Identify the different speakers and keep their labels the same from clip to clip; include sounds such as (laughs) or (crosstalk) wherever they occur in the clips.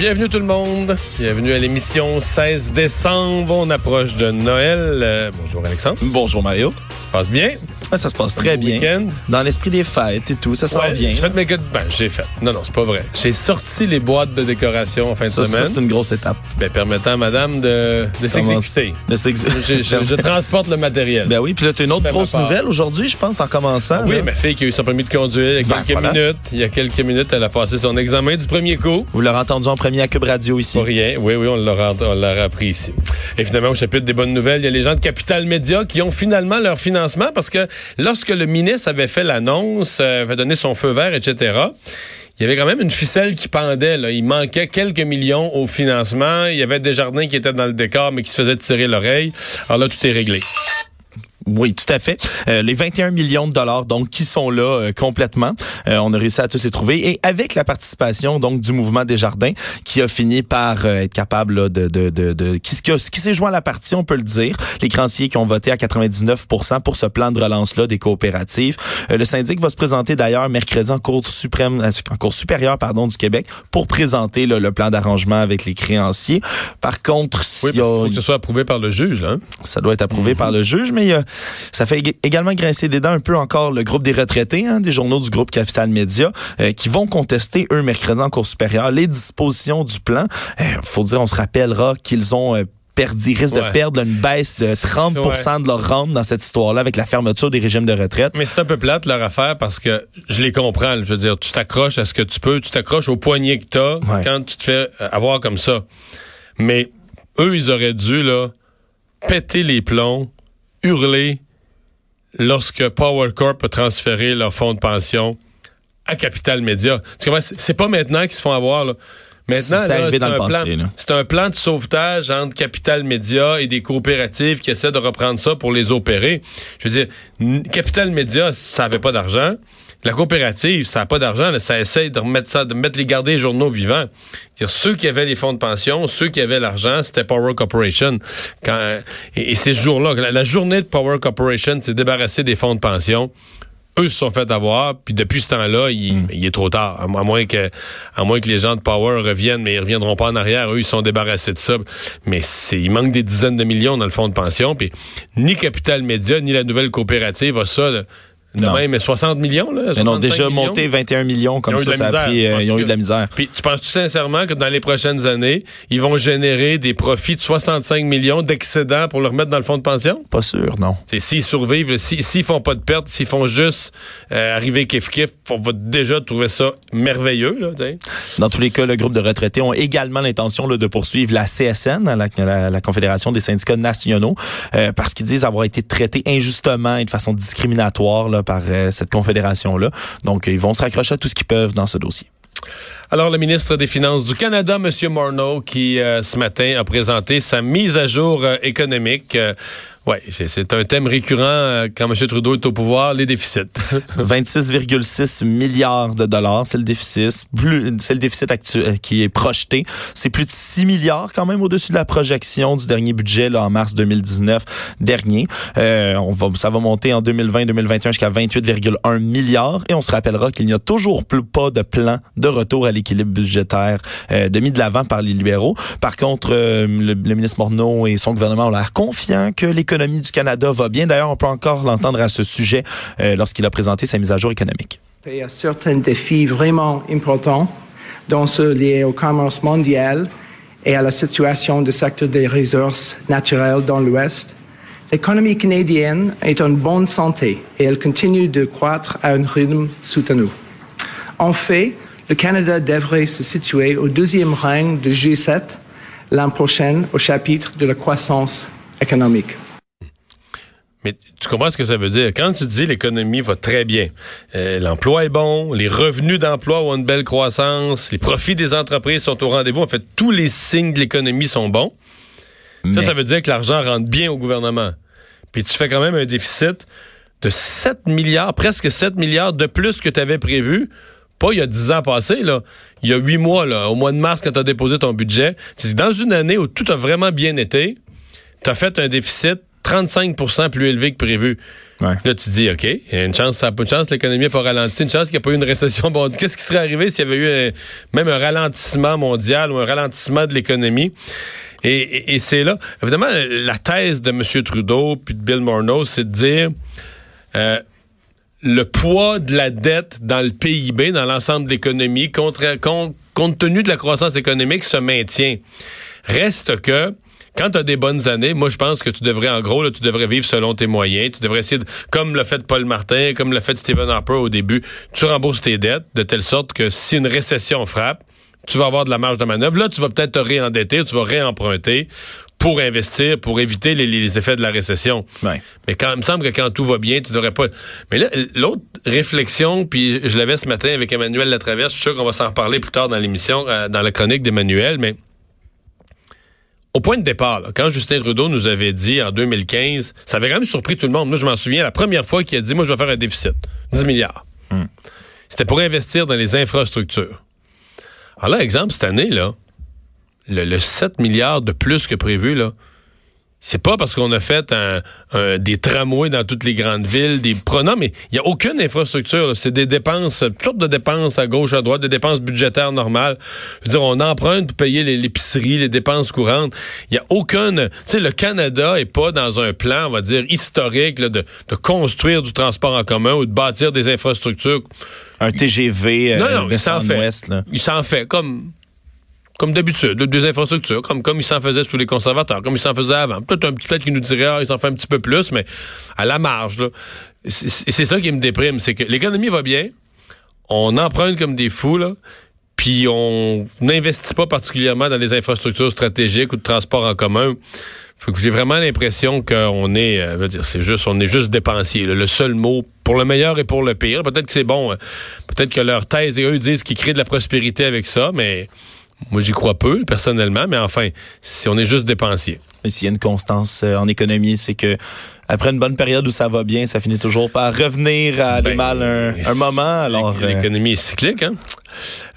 Speaker 1: Bienvenue tout le monde. Bienvenue à l'émission 16 décembre. On approche de Noël. Euh, bonjour Alexandre.
Speaker 2: Bonjour Mario.
Speaker 1: Ça se passe bien?
Speaker 2: Ça se passe très bien.
Speaker 1: week-end?
Speaker 2: Dans l'esprit des fêtes et tout, ça s'en
Speaker 1: Ouais,
Speaker 2: vient.
Speaker 1: J'ai fait mes good- Ben, j'ai fait. Non, non, c'est pas vrai. J'ai sorti les boîtes de décoration en fin
Speaker 2: Ça,
Speaker 1: de
Speaker 2: ça,
Speaker 1: semaine.
Speaker 2: c'est une grosse étape.
Speaker 1: ben, permettant à madame de, de s'exécuter. Je, je- je (laughs) transporte le matériel.
Speaker 2: Ben oui, puis là, tu as une autre grosse nouvelle aujourd'hui, je pense, en commençant.
Speaker 1: oui,
Speaker 2: là.
Speaker 1: ma fille qui a eu son permis de conduire il y a
Speaker 2: Ben,
Speaker 1: quelques
Speaker 2: voilà.
Speaker 1: minutes. Il y a quelques minutes, elle a passé son examen du premier coup.
Speaker 2: Vous l'aurez entendu en premier à Cube Radio ici.
Speaker 1: Pas rien. Oui, oui, on l'aura, on l'aura appris ici. Et finalement, au chapitre des bonnes nouvelles, il y a les gens de Capital Média qui ont finalement leur financement parce que lorsque le ministre avait fait l'annonce, euh, avait donné son feu vert, etc., il y avait quand même une ficelle qui pendait. Il manquait quelques millions au financement. Il y avait des jardins qui étaient dans le décor, mais qui se faisaient tirer l'oreille. Alors là, tout est réglé.
Speaker 2: Oui, tout à fait. Euh, les 21 millions de dollars, donc, qui sont là euh, complètement. Euh, on a réussi à tous les trouver. Et avec la participation, donc, du mouvement des jardins, qui a fini par euh, être capable là, de... de, de, de qui, qui, a- qui s'est joint à la partie, on peut le dire. Les créanciers qui ont voté à 99% pour ce plan de relance-là des coopératives. Euh, le syndic va se présenter d'ailleurs mercredi en Cour suprême, euh, en Cour supérieure pardon, du Québec pour présenter là, le plan d'arrangement avec les créanciers. Par contre,
Speaker 1: Oui,
Speaker 2: y
Speaker 1: qu'il
Speaker 2: a-
Speaker 1: faut que ce soit approuvé par le juge. Là, hein.
Speaker 2: ça doit être approuvé par le juge, mais euh, ça fait ég- également grincer des dents un peu encore le groupe des retraités, hein, des journaux du groupe Capital Média, euh, qui vont contester, eux, mercredi en Cour supérieure, les dispositions du plan. Euh, faut dire, on se rappellera qu'ils ont... euh, perdu, ils risquent
Speaker 1: Ouais.
Speaker 2: de perdre une baisse de 30% de leur rente dans cette histoire-là avec la fermeture des régimes de retraite.
Speaker 1: Mais c'est un peu plate leur affaire parce que je les comprends. Je veux dire, tu t'accroches à ce que tu peux, tu t'accroches au poignet que t'as
Speaker 2: Ouais.
Speaker 1: quand tu te fais euh, avoir comme ça. Mais eux, ils auraient dû là péter les plombs, hurler lorsque Power Corp a transféré leur fonds de pension à Capital Média. C'est pas maintenant qu'ils se font avoir. Là. Maintenant,
Speaker 2: C'est
Speaker 1: un un plan de sauvetage entre Capital Média et des coopératives qui essaient de reprendre ça pour les opérer. Je veux dire, Capital Média, ça avait pas d'argent. La coopérative, ça n'a pas d'argent, ça essaie de remettre ça, de mettre les garder les journaux vivants. C'est-à-dire, ceux qui avaient les fonds de pension, ceux qui avaient l'argent, c'était Power Corporation. Quand, et, et ces jours-là, la, la journée de Power Corporation s'est débarrassée des fonds de pension eux se sont fait avoir, puis depuis ce temps-là, il, il est trop tard. À, mo- à moins que, à moins que les gens de Power reviennent, mais ils reviendront pas en arrière. Eux, ils sont débarrassés de ça. Mais c'est, il manque des dizaines de millions dans le fonds de pension. Puis ni Capital Média ni la nouvelle coopérative a ça. là. De
Speaker 2: Non.
Speaker 1: même, 60 millions là.
Speaker 2: Ils ont
Speaker 1: 65
Speaker 2: déjà
Speaker 1: millions.
Speaker 2: monté 21 millions, comme ça, ça a pris, euh, ils ont eu de la misère.
Speaker 1: Puis tu penses tout sincèrement que dans les prochaines années, ils vont générer des profits de 65 millions d'excédents pour le remettre dans le fonds de pension?
Speaker 2: Pas sûr, non.
Speaker 1: C'est s'ils survivent, si- s'ils font pas de pertes, s'ils font juste euh, arriver kiff-kiff, on va déjà trouver ça merveilleux. Là.
Speaker 2: Dans tous les cas, le groupe de retraités ont également l'intention de poursuivre la CSN, la, la- la Confédération des syndicats nationaux, euh, parce qu'ils disent avoir été traités injustement et de façon discriminatoire là, par euh, cette confédération-là. Donc, ils vont se raccrocher à tout ce qu'ils peuvent dans ce dossier.
Speaker 1: Alors, le ministre des Finances du Canada, M. Morneau, qui euh, ce matin a présenté sa mise à jour euh, économique. Ouais, c'est- un thème récurrent euh, quand M. Trudeau est au pouvoir, les déficits. (laughs)
Speaker 2: 26,6 milliards de dollars, c'est le déficit. C'est le déficit actuel qui est projeté. C'est plus de 6 milliards quand même au-dessus de la projection du dernier budget là, en mars 2019 dernier. Euh, on va, ça va monter en 2020-2021 jusqu'à 28,1 milliards. Et on se rappellera qu'il n'y a toujours plus pas de plan de retour à l'équilibre budgétaire euh, de mis de l'avant par les libéraux. Par contre, euh, le, le ministre Morneau et son gouvernement ont l'air confiants que l'économie du Canada va bien. D'ailleurs, on peut encore l'entendre à ce sujet euh, lorsqu'il a présenté sa mise à jour économique.
Speaker 3: Il y a certains défis vraiment importants, dont ceux liés au commerce mondial et à la situation du secteur des ressources naturelles dans l'Ouest. L'économie canadienne est en bonne santé et elle continue de croître à un rythme soutenu. En fait, le Canada devrait se situer au deuxième rang de G7 l'an prochain au chapitre de la croissance économique.
Speaker 1: Mais tu comprends ce que ça veut dire? Quand tu dis l'économie va très bien, euh, l'emploi est bon, les revenus d'emploi ont une belle croissance, les profits des entreprises sont au rendez-vous, en fait, tous les signes de l'économie sont bons. Ça, ça veut dire que l'argent rentre bien au gouvernement. Puis tu fais quand même un déficit de 7 milliards, presque 7 milliards de plus que tu avais prévu. Pas il y a 10 ans passés, là. Il y a 8 mois, là, au mois de mars, quand tu as déposé ton budget. C'est dans une année où tout a vraiment bien été, tu as fait un déficit 35% plus élevé que prévu.
Speaker 2: Ouais.
Speaker 1: Là, tu te dis, OK, il y a une chance, ça a pas de chance, l'économie n'a pas ralenti, une chance qu'il n'y a pas eu une récession. (laughs) Bon, qu'est-ce qui serait arrivé s'il y avait eu un- même un ralentissement mondial ou un ralentissement de l'économie? Et, et- et c'est là, évidemment, la thèse de M. Trudeau puis de Bill Morneau, c'est de dire euh, le poids de la dette dans le PIB, dans l'ensemble de l'économie, compte, compte tenu de la croissance économique, se maintient. Reste que, quand tu as des bonnes années, moi je pense que tu devrais, en gros, là, tu devrais vivre selon tes moyens. Tu devrais essayer, de, comme l'a fait Paul Martin, comme l'a fait Stephen Harper au début, tu rembourses tes dettes de telle sorte que si une récession frappe, tu vas avoir de la marge de manœuvre. Là, tu vas peut-être te réendetter, tu vas réemprunter pour investir, pour éviter les, les effets de la récession.
Speaker 2: Ouais.
Speaker 1: Mais quand il me semble que quand tout va bien, tu devrais pas. Mais là, l'autre réflexion, puis je l'avais ce matin avec Emmanuel Latraverse, je suis sûr qu'on va s'en reparler plus tard dans l'émission, euh, dans la chronique d'Emmanuel, mais au point de départ, là, quand Justin Trudeau nous avait dit en 2015, ça avait quand même surpris tout le monde. Moi, je m'en souviens, la première fois qu'il a dit, moi, je vais faire un déficit, 10 milliards. C'était pour investir dans les infrastructures. Alors là, exemple, cette année, là, le, le 7 milliards de plus que prévu, là, c'est pas parce qu'on a fait un- un- des tramways dans toutes les grandes villes, des pro- non, mais il y a aucune infrastructure. C'est des dépenses, toutes sortes de dépenses à gauche, à droite, des dépenses budgétaires normales. Je veux dire, on emprunte pour payer les- l'épicerie, les dépenses courantes. Il y a aucune. Tu sais, le Canada est pas dans un plan, on va dire historique, là, de, de construire du transport en commun ou de bâtir des infrastructures.
Speaker 2: Un TGV
Speaker 1: Non,
Speaker 2: euh,
Speaker 1: non, il s'en fait.
Speaker 2: ouest, là.
Speaker 1: Il s'en fait comme comme d'habitude, des infrastructures, comme comme il s'en faisait sous les conservateurs, comme il s'en faisait avant. Peut-être un peut-être qu'il nous dirait ah, il s'en fait un petit peu plus, mais à la marge. C'est ça qui me déprime, c'est que l'économie va bien, on emprunte comme des fous là. Puis on n'investit pas particulièrement dans des infrastructures stratégiques ou de transport en commun. J'ai vraiment l'impression qu'on est, euh, je veux dire, c'est juste, on est juste dépensier. là. Le seul mot pour le meilleur et pour le pire. Peut-être que c'est bon. euh, Peut-être que leur thèse et eux disent qu'ils créent de la prospérité avec ça, mais moi j'y crois peu personnellement. Mais enfin, si on est juste dépensier.
Speaker 2: Et s'il y a une constance euh, en économie, c'est que après une bonne période où ça va bien, ça finit toujours par revenir à aller
Speaker 1: Ben,
Speaker 2: mal un, un moment. Alors,
Speaker 1: l'économie est cyclique. Hein?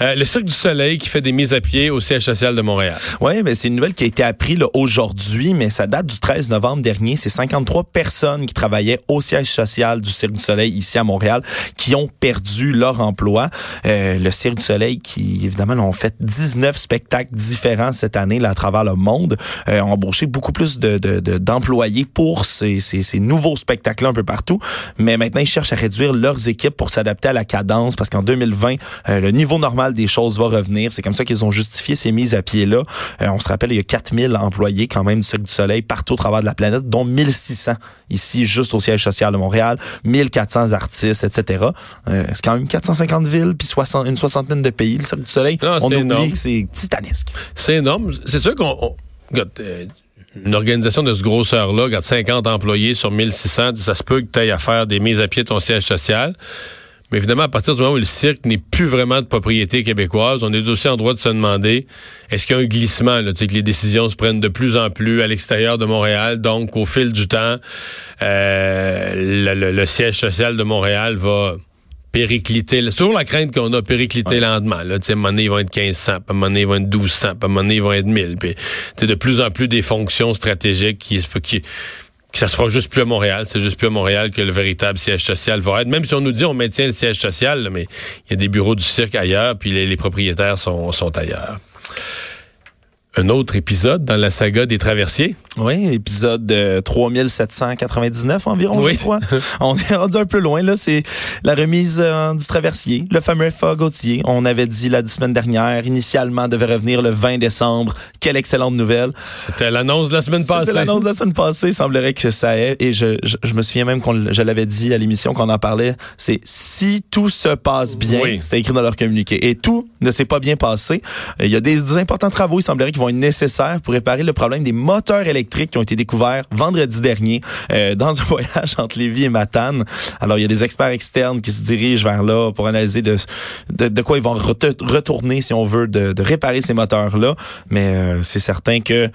Speaker 1: Euh, le Cirque du Soleil qui fait des mises à pied au siège social de Montréal.
Speaker 2: Oui, mais c'est une nouvelle qui a été apprise aujourd'hui, mais ça date du 13 novembre dernier. C'est 53 personnes qui travaillaient au siège social du Cirque du Soleil ici à Montréal qui ont perdu leur emploi. Euh, le Cirque du Soleil qui, évidemment, ont fait 19 spectacles différents cette année là, à travers le monde, euh, ont embauché beaucoup plus de, de- de- d'employés pour ces nouveaux spectacles un peu partout. Mais maintenant, ils cherchent à réduire leurs équipes pour s'adapter à la cadence parce qu'en 2020, euh, le niveau normal des choses va revenir. C'est comme ça qu'ils ont justifié ces mises à pied-là. Euh, on se rappelle, il y a 4000 employés quand même du Cirque du Soleil partout au travers de la planète, dont 1600 ici, juste au siège social de Montréal, 1400 artistes, etc. Euh, c'est quand même 450 villes puis 60, une soixantaine de pays, le Cirque du Soleil.
Speaker 1: Non,
Speaker 2: on
Speaker 1: c'est
Speaker 2: oublie
Speaker 1: énorme.
Speaker 2: que c'est titanesque.
Speaker 1: C'est énorme. C'est sûr qu'on. on- euh, une organisation de ce grosseur-là, regarde, 50 employés sur 1600, ça se peut que tu ailles à faire des mises à pied de ton siège social. Mais évidemment, à partir du moment où le cirque n'est plus vraiment de propriété québécoise, on est aussi en droit de se demander est-ce qu'il y a un glissement, là, tu sais, que les décisions se prennent de plus en plus à l'extérieur de Montréal. Donc, au fil du temps, euh, le, le- le siège social de Montréal va péricliter. C'est toujours la crainte qu'on a péricliter lentement. Là. Tu sais, À un moment donné, ils vont être 1500, puis à un moment donné, ils vont être 1200, puis à un moment donné, ils vont être 1000. Puis, de plus en plus des fonctions stratégiques qui, qui, que ça se juste plus à Montréal. C'est juste plus à Montréal que le véritable siège social va être. Même si on nous dit on maintient le siège social, mais il y a des bureaux du cirque ailleurs, puis les, les propriétaires sont, sont ailleurs. Un autre épisode dans la saga des traversiers?
Speaker 2: Oui, épisode euh, 3799 environ,
Speaker 1: Oui.
Speaker 2: je crois. (laughs) On est rendu un peu loin, là. C'est la remise euh, du traversier, le fameux FA Gauthier. On avait dit la semaine dernière, initialement, devait revenir le 20 décembre. Quelle excellente nouvelle.
Speaker 1: C'était l'annonce de la semaine passée.
Speaker 2: C'était l'annonce de la semaine passée. Il semblerait que ça est. Et je, je, je me souviens même qu'on je l'avais dit à l'émission qu'on en parlait. C'est si tout se passe bien,
Speaker 1: Oui.
Speaker 2: c'est écrit dans leur communiqué. Et tout ne s'est pas bien passé. Euh, Il y a des, des importants travaux, il semblerait, qui vont être nécessaires pour réparer le problème des moteurs électriques qui ont été découverts vendredi dernier euh, dans un (laughs) voyage entre Lévis et Matane. Alors, il y a des experts externes qui se dirigent vers là pour analyser de, de, de quoi ils vont retourner, si on veut, de, de réparer ces moteurs-là. Mais euh, c'est certain que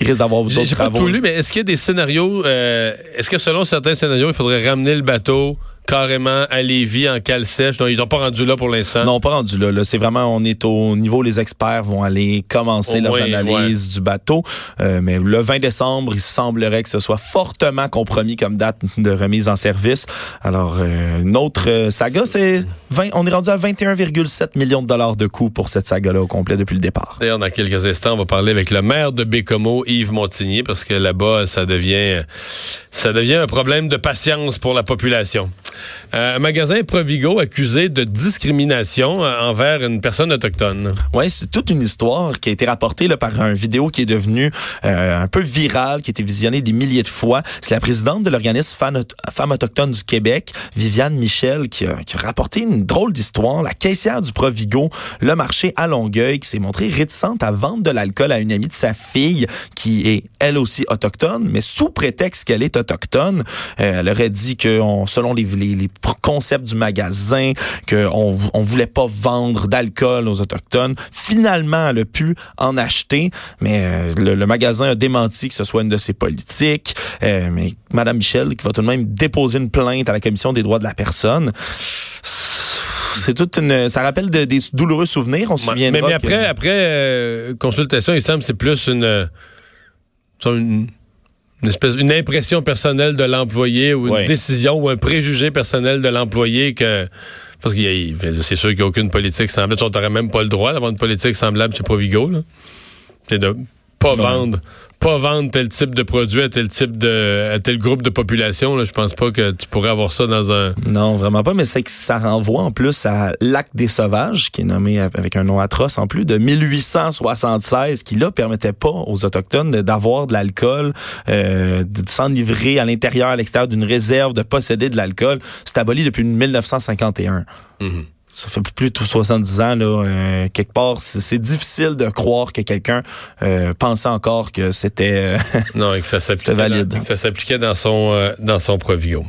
Speaker 2: il risque d'avoir d'autres
Speaker 1: j'ai pas
Speaker 2: travaux.
Speaker 1: tout lu, mais est-ce qu'il y a des scénarios, euh, est-ce que selon certains scénarios, il faudrait ramener le bateau carrément à Lévis en cale sèche? Donc, ils n'ont pas rendu là pour l'instant.
Speaker 2: Non, pas rendu là. là. C'est vraiment, on est au niveau, les experts vont aller commencer
Speaker 1: Au
Speaker 2: leurs analyses du bateau. Euh, mais le 20 décembre, il semblerait que ce soit fortement compromis comme date de remise en service. Alors, euh, une autre euh, saga, c'est 20, on est rendu à 21,7 millions de dollars de coûts pour cette saga-là au complet depuis le départ.
Speaker 1: D'ailleurs, dans quelques instants, on va parler avec le maire de Bécomo, Yves Montigny, parce que là-bas, ça devient, ça devient un problème de patience pour la population. Euh, un magasin Provigo accusé de discrimination euh, envers une personne autochtone.
Speaker 2: Ouais, c'est toute une histoire qui a été rapportée par un vidéo qui est devenue euh, un peu virale, qui a été visionnée des milliers de fois. C'est la présidente de l'organisme Femmes autochtones du Québec, Viviane Michel, qui a, rapporté une drôle d'histoire. La caissière du Provigo, le marché à Longueuil, qui s'est montrée réticente à vendre de l'alcool à une amie de sa fille, qui est elle aussi autochtone, mais sous prétexte qu'elle est autochtone, elle aurait dit que on, selon les, les, les concepts du magasin, qu'on on voulait pas vendre d'alcool aux autochtones. Finalement, elle a pu en acheter, mais euh, le, le magasin a démenti que ce soit une de ses politiques. Euh, mais Madame Michel, qui va tout de même déposer une plainte à la commission des droits de la personne. C'est toute une, ça rappelle de- des douloureux souvenirs. On se
Speaker 1: mais,
Speaker 2: souviendra.
Speaker 1: mais
Speaker 2: que-
Speaker 1: après, après euh, consultation, il semble que c'est plus une, une, une espèce, une impression personnelle de l'employé ou une décision ou un préjugé personnel de l'employé que. Parce que c'est sûr qu'il n'y a aucune politique semblable. On n'aurait même pas le droit d'avoir une politique semblable chez Provigo. là. C'est de pas vendre, pas vendre tel type de produit à tel type de, à tel groupe de population. Là. Je pense pas que tu pourrais avoir ça dans un.
Speaker 2: Non, vraiment pas, mais c'est que ça renvoie en plus à l'acte des sauvages, qui est nommé avec un nom atroce en plus, de 1876, qui là permettait pas aux Autochtones d'avoir de l'alcool, euh, de s'enivrer à l'intérieur, à l'extérieur d'une réserve, de posséder de l'alcool. C'est aboli depuis 1951. Ça fait plus de 70 ans, là, euh, quelque part, c'est difficile de croire que quelqu'un euh, pensait encore que c'était... euh,
Speaker 1: Non, et que ça (laughs) s'appliquait,
Speaker 2: C'était valide.
Speaker 1: dans- que ça s'appliquait dans son, euh, dans son Provigo.